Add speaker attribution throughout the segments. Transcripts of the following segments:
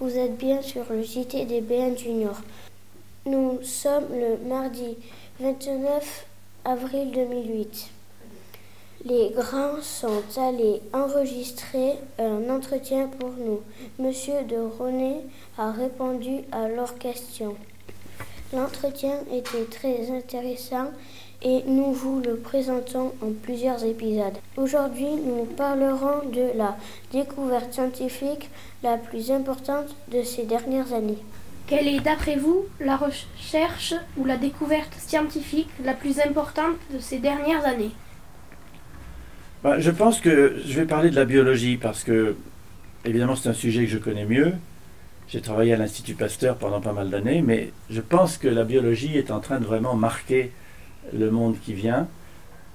Speaker 1: Vous êtes bien sur le JT des BN Junior. Nous sommes le mardi 29 avril 2008. Les grands sont allés enregistrer un entretien pour nous. Monsieur de René a répondu à leurs questions. L'entretien était très intéressant et nous vous le présentons en plusieurs épisodes. Aujourd'hui, nous parlerons de la découverte scientifique la plus importante de ces dernières années.
Speaker 2: Quelle est, d'après vous, la recherche ou la découverte scientifique la plus importante de ces dernières années?
Speaker 3: Bah, Je pense que je vais parler de la biologie parce que, évidemment, c'est un sujet que je connais mieux. J'ai travaillé à l'Institut Pasteur pendant pas mal d'années, mais je pense que la biologie est en train de vraiment marquer le monde qui vient,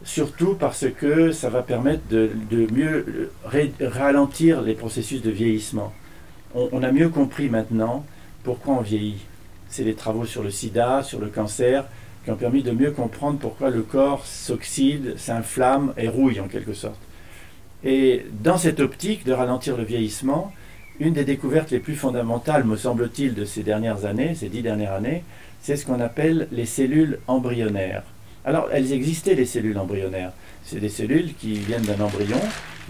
Speaker 3: surtout parce que ça va permettre de, mieux ralentir les processus de vieillissement. On, a mieux compris maintenant pourquoi on vieillit. C'est les travaux sur le sida, sur le cancer, qui ont permis de mieux comprendre pourquoi le corps s'oxyde, s'inflamme et rouille en quelque sorte. Et dans cette optique de ralentir le vieillissement, une des découvertes les plus fondamentales, me semble-t-il, de ces dernières années, ces dix dernières années, c'est ce qu'on appelle les cellules embryonnaires. Alors, elles existaient, les cellules embryonnaires. C'est des cellules qui viennent d'un embryon,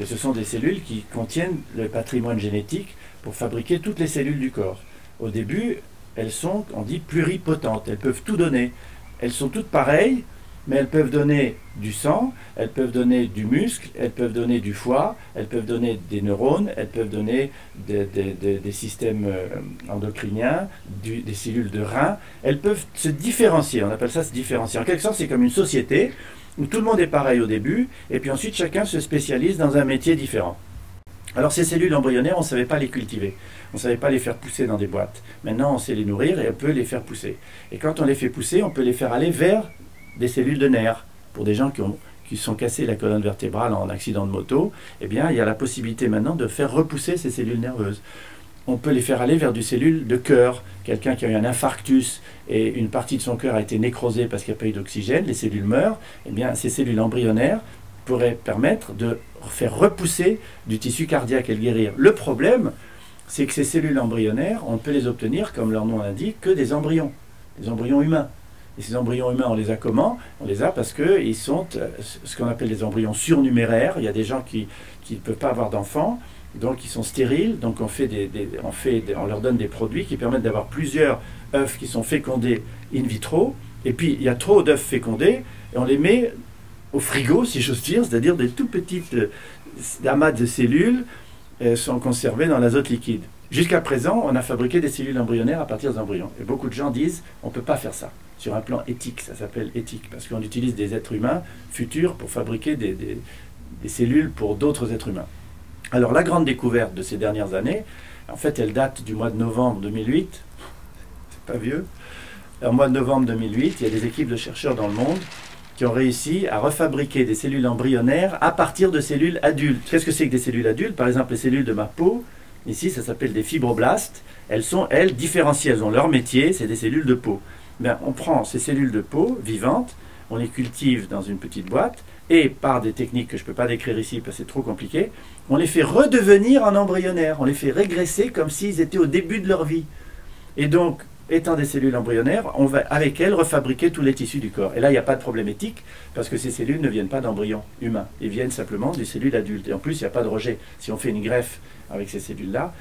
Speaker 3: et ce sont des cellules qui contiennent le patrimoine génétique pour fabriquer toutes les cellules du corps. Au début, elles sont, on dit, pluripotentes, elles peuvent tout donner. Elles sont toutes pareilles, mais elles peuvent donner du sang, elles peuvent donner du muscle, elles peuvent donner du foie, elles peuvent donner des neurones, elles peuvent donner des, systèmes euh, endocriniens, des cellules de rein. Elles peuvent se différencier, on appelle ça se différencier. En quelque sorte, c'est comme une société où tout le monde est pareil au début, et puis ensuite chacun se spécialise dans un métier différent. Alors ces cellules embryonnaires, on ne savait pas les cultiver. On ne savait pas les faire pousser dans des boîtes. Maintenant, on sait les nourrir et on peut les faire pousser. Et quand on les fait pousser, on peut les faire aller vers des cellules de nerfs. Pour des gens qui ont sont cassés la colonne vertébrale en accident de moto, eh bien, il y a la possibilité maintenant de faire repousser ces cellules nerveuses. On peut les faire aller vers des cellules de cœur. Quelqu'un qui a eu un infarctus et une partie de son cœur a été nécrosée parce qu'il n'y a pas eu d'oxygène, les cellules meurent, eh bien, ces cellules embryonnaires pourraient permettre de faire repousser du tissu cardiaque et le guérir. Le problème, c'est que ces cellules embryonnaires, on peut les obtenir, comme leur nom l'indique, que des embryons, des embryons humains. Et ces embryons humains, on les a comment On les a parce qu'ils sont euh, ce qu'on appelle des embryons surnuméraires. Il y a des gens qui ne peuvent pas avoir d'enfants, donc ils sont stériles. Donc on, leur donne des produits qui permettent d'avoir plusieurs œufs qui sont fécondés in vitro. Et puis il y a trop d'œufs fécondés et on les met au frigo, si j'ose dire, c'est-à-dire des tout petites euh, amas de cellules euh, sont conservées dans l'azote liquide. Jusqu'à présent, on a fabriqué des cellules embryonnaires à partir d'embryons. Et beaucoup de gens disent on ne peut pas faire ça sur un plan éthique, ça s'appelle éthique, parce qu'on utilise des êtres humains futurs pour fabriquer des, cellules pour d'autres êtres humains. Alors la grande découverte de ces dernières années, en fait elle date du mois de novembre 2008, c'est pas vieux, en mois de novembre 2008, il y a des équipes de chercheurs dans le monde qui ont réussi à refabriquer des cellules embryonnaires à partir de cellules adultes. Qu'est-ce que c'est que des cellules adultes? Par exemple, les cellules de ma peau, ici, ça s'appelle des fibroblastes. Elles sont, elles, différenciées. Elles ont leur métier, c'est des cellules de peau. Ben, on prend ces cellules de peau vivantes, on les cultive dans une petite boîte, et par des techniques que je ne peux pas décrire ici parce que c'est trop compliqué, on les fait redevenir en embryonnaires, on les fait régresser comme s'ils étaient au début de leur vie. Et donc, étant des cellules embryonnaires, on va avec elles refabriquer tous les tissus du corps. Et là, il n'y a pas de problème éthique, parce que ces cellules ne viennent pas d'embryons humains, ils viennent simplement des cellules adultes. Et en plus, il n'y a pas de rejet. Si on fait une greffe avec ces cellules-là,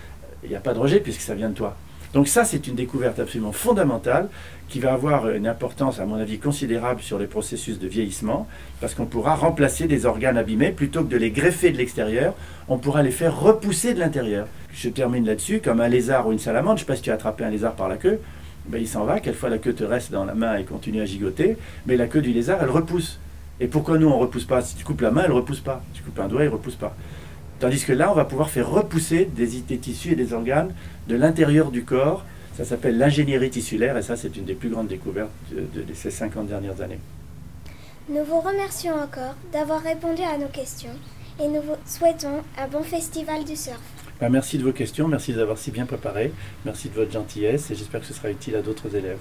Speaker 3: il n'y a pas de rejet puisque ça vient de toi. Donc ça, c'est une découverte absolument fondamentale qui va avoir une importance, à mon avis, considérable sur les processus de vieillissement, parce qu'on pourra remplacer des organes abîmés, plutôt que de les greffer de l'extérieur, on pourra les faire repousser de l'intérieur. Je termine là-dessus, comme un lézard ou une salamandre, je ne sais pas si tu as attrapé un lézard par la queue, ben, il s'en va, quelquefois la queue te reste dans la main et continue à gigoter, mais la queue du lézard, elle repousse. Et pourquoi nous, on ne repousse pas? Si tu coupes la main, elle repousse pas. Si tu coupes un doigt, il ne repousse pas. Tandis que là, on va pouvoir faire repousser des, tissus et des organes de l'intérieur du corps. Ça s'appelle l'ingénierie tissulaire et ça, c'est une des plus grandes découvertes de, ces 50 dernières années.
Speaker 1: Nous vous remercions encore d'avoir répondu à nos questions et nous vous souhaitons un bon festival du surf.
Speaker 3: Ben, merci de vos questions, merci d'avoir si bien préparé, merci de votre gentillesse et j'espère que ce sera utile à d'autres élèves.